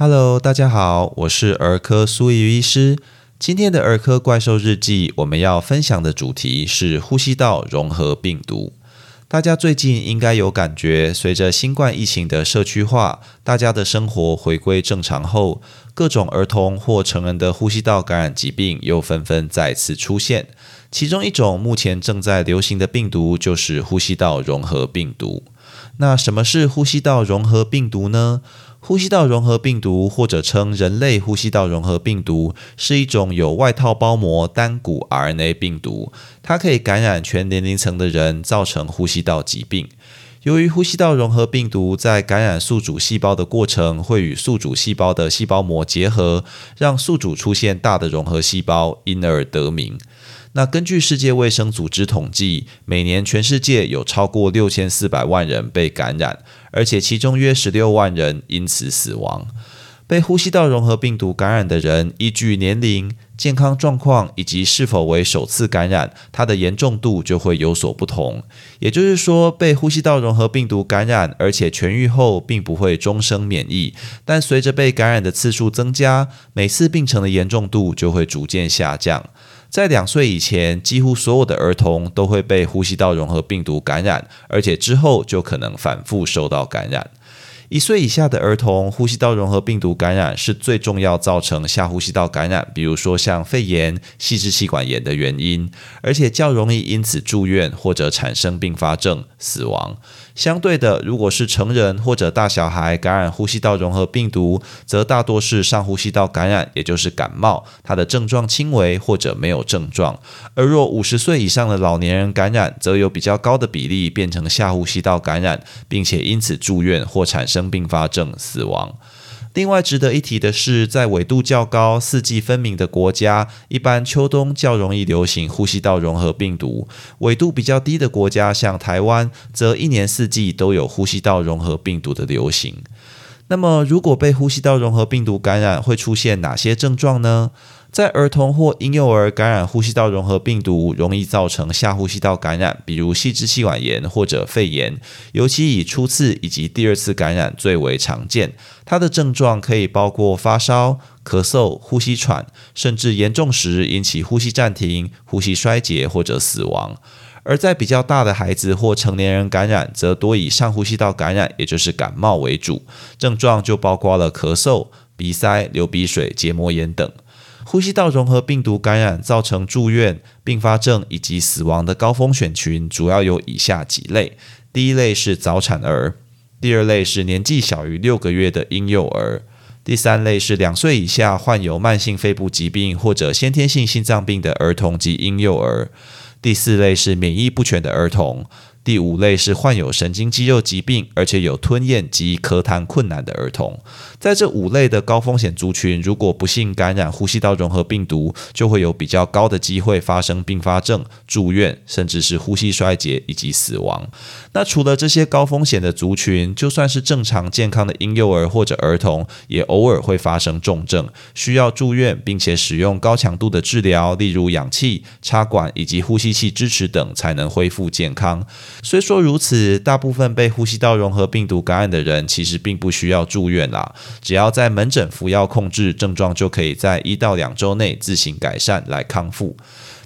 Hello，大家好，我是儿科苏怡医师。今天的儿科怪兽日记，我们要分享的主题是呼吸道融合病毒。大家最近应该有感觉，随着新冠疫情的社区化，大家的生活回归正常后，各种儿童或成人的呼吸道感染疾病又纷纷再次出现。其中一种目前正在流行的病毒就是呼吸道融合病毒。那什么是呼吸道融合病毒呢？呼吸道融合病毒或者称人类呼吸道融合病毒，是一种有外套包膜单股 RNA 病毒，它可以感染全年龄层的人，造成呼吸道疾病。由于呼吸道融合病毒在感染宿主细胞的过程，会与宿主细胞的细胞膜结合，让宿主出现大的融合细胞，因而得名。那根据世界卫生组织统计，每年全世界有超过六千四百万人被感染，而且其中约十六万人因此死亡。被呼吸道融合病毒感染的人，依据年龄、健康状况以及是否为首次感染，它的严重度就会有所不同。也就是说，被呼吸道融合病毒感染，而且痊愈后，并不会终生免疫，但随着被感染的次数增加，每次病程的严重度就会逐渐下降。在两岁以前，几乎所有的儿童都会被呼吸道融合病毒感染，而且之后就可能反复受到感染。一岁以下的儿童呼吸道融合病毒感染是最重要造成下呼吸道感染，比如说像肺炎、细支气管炎的原因，而且较容易因此住院或者产生并发症、死亡。相对的，如果是成人或者大小孩感染呼吸道融合病毒，则大多是上呼吸道感染，也就是感冒，它的症状轻微或者没有症状。而若五十岁以上的老年人感染，则有比较高的比例变成下呼吸道感染，并且因此住院或产生生并发症死亡。另外值得一提的是，在纬度较高、四季分明的国家，一般秋冬较容易流行呼吸道融合病毒；纬度比较低的国家，像台湾，则一年四季都有呼吸道融合病毒的流行。那么，如果被呼吸道融合病毒感染，会出现哪些症状呢？在儿童或婴幼儿感染呼吸道融合病毒，容易造成下呼吸道感染，比如细支气管炎或者肺炎，尤其以初次以及第二次感染最为常见。它的症状可以包括发烧、咳嗽、呼吸喘，甚至严重时引起呼吸暂停、呼吸衰竭或者死亡。而在比较大的孩子或成年人感染，则多以上呼吸道感染，也就是感冒为主，症状就包括了咳嗽、鼻塞、流鼻水、结膜炎等。呼吸道融合病毒感染造成住院、并发症以及死亡的高风险群，主要有以下几类：第一类是早产儿；第二类是年纪小于六个月的婴幼儿；第三类是两岁以下患有慢性肺部疾病或者先天性心脏病的儿童及婴幼儿；第四类是免疫不全的儿童。第五类是患有神经肌肉疾病，而且有吞咽及咳痰困难的儿童。在这五类的高风险族群，如果不幸感染呼吸道融合病毒，就会有比较高的机会发生并发症、住院，甚至是呼吸衰竭以及死亡。那除了这些高风险的族群，就算是正常健康的婴幼儿或者儿童，也偶尔会发生重症，需要住院，并且使用高强度的治疗，例如氧气插管以及呼吸器支持等，才能恢复健康。虽说如此，大部分被呼吸道融合病毒感染的人其实并不需要住院啦，只要在门诊服药控制症状，就可以在一到两周内自行改善来康复。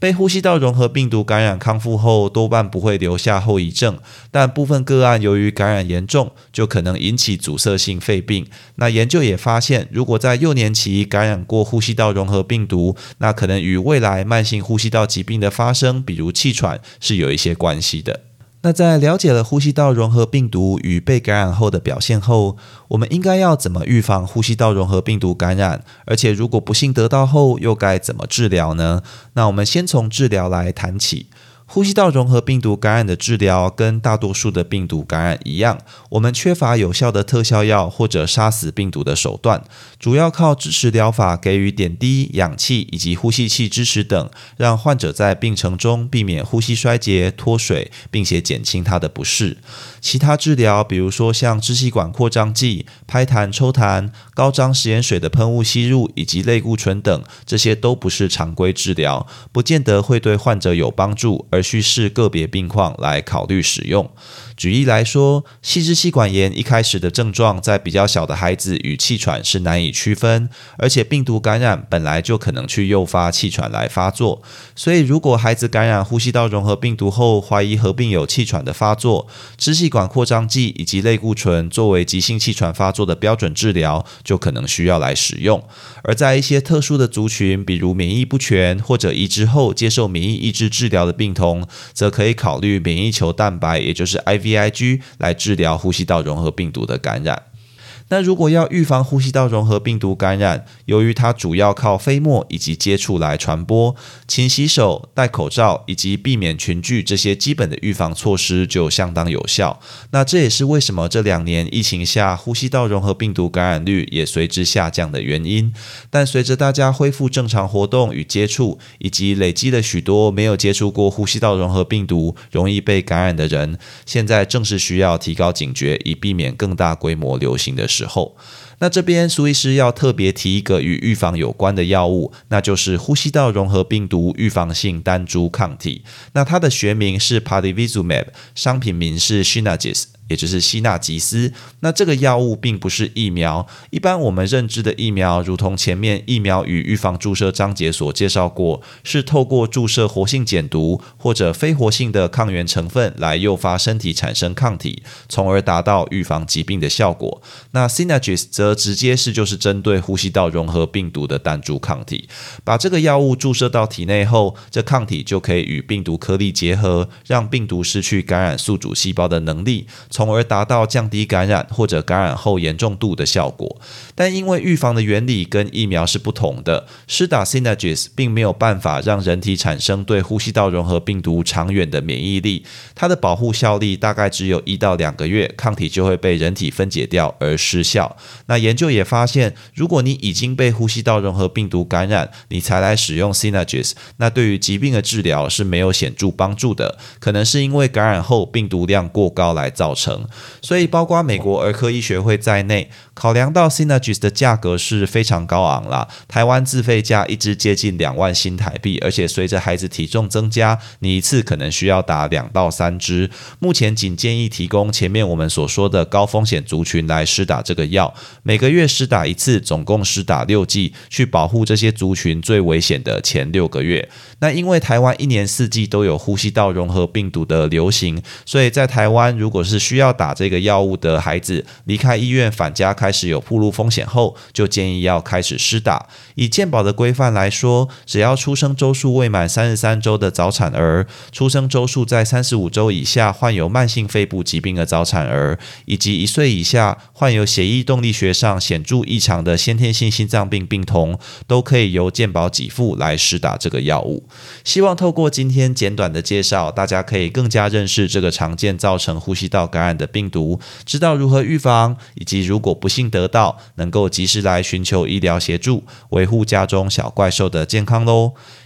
被呼吸道融合病毒感染康复后，多半不会留下后遗症，但部分个案由于感染严重，就可能引起阻塞性肺病。那研究也发现，如果在幼年期感染过呼吸道融合病毒，那可能与未来慢性呼吸道疾病的发生，比如气喘，是有一些关系的。那在了解了呼吸道融合病毒与被感染后的表现后，我们应该要怎么预防呼吸道融合病毒感染？而且如果不幸得到后，又该怎么治疗呢？那我们先从治疗来谈起。呼吸道融合病毒感染的治疗跟大多数的病毒感染一样，我们缺乏有效的特效药或者杀死病毒的手段，主要靠支持疗法给予点滴、氧气以及呼吸器支持等，让患者在病程中避免呼吸衰竭、脱水，并且减轻他的不适。其他治疗，比如说像支气管扩张剂、拍痰抽痰、高张食盐水的喷雾吸入以及类固醇等，这些都不是常规治疗，不见得会对患者有帮助。而需视个别病况来考虑使用。举例来说，细支气管炎一开始的症状在比较小的孩子与气喘是难以区分，而且病毒感染本来就可能去诱发气喘来发作。所以，如果孩子感染呼吸道融合病毒后，怀疑合并有气喘的发作，支气管扩张剂以及类固醇作为急性气喘发作的标准治疗，就可能需要来使用。而在一些特殊的族群，比如免疫不全或者移植后接受免疫抑制治疗的病童，则可以考虑免疫球蛋白，也就是 I IVIG 来治疗呼吸道融合病毒的感染。那如果要预防呼吸道融合病毒感染，由于它主要靠飞沫以及接触来传播，勤洗手、戴口罩以及避免群聚这些基本的预防措施就相当有效。那这也是为什么这两年疫情下呼吸道融合病毒感染率也随之下降的原因。但随着大家恢复正常活动与接触，以及累积了许多没有接触过呼吸道融合病毒容易被感染的人，现在正是需要提高警觉，以避免更大规模流行的。时候，那这边苏医师要特别提一个与预防有关的药物，那就是呼吸道融合病毒预防性单株抗体。那它的学名是 Padivizumab，商品名是 Shinagis，。也就是希纳吉斯，那这个药物并不是疫苗。一般我们认知的疫苗，如同前面疫苗与预防注射章节所介绍过，是透过注射活性减毒或者非活性的抗原成分来诱发身体产生抗体，从而达到预防疾病的效果。那 Synagis 则直接是就是针对呼吸道融合病毒的单株抗体，把这个药物注射到体内后，这抗体就可以与病毒颗粒结合，让病毒失去感染宿主细胞的能力。从而达到降低感染或者感染后严重度的效果，但因为预防的原理跟疫苗是不同的，施打 Synagis 并没有办法让人体产生对呼吸道融合病毒长远的免疫力，它的保护效力大概只有一到两个月，抗体就会被人体分解掉而失效。那研究也发现，如果你已经被呼吸道融合病毒感染，你才来使用 Synagis，那对于疾病的治疗是没有显著帮助的，可能是因为感染后病毒量过高来造成。成，所以包括美国儿科医学会在内，考量到 Synergis 的价格是非常高昂啦，台湾自费价一支接近两万新台币，而且随着孩子体重增加，你一次可能需要打两到三支。目前仅建议提供前面我们所说的高风险族群来施打这个药，每个月施打一次，总共施打六剂，去保护这些族群最危险的前六个月。那因为台湾一年四季都有呼吸道融合病毒的流行，所以在台湾如果是需需要打这个药物的孩子离开医院返家开始有暴露风险后，就建议要开始施打。以健保的规范来说，只要出生周数未满三十三周的早产儿，出生周数在三十五周以下患有慢性肺部疾病的早产儿，以及一岁以下患有血液动力学上显著异常的先天性心脏病病童，都可以由健保给付来施打这个药物。希望透过今天简短的介绍，大家可以更加认识这个常见造成呼吸道感染染的病毒，知道如何预防，以及如果不幸得到，能够及时来寻求医疗协助，维护家中小怪兽的健康喽。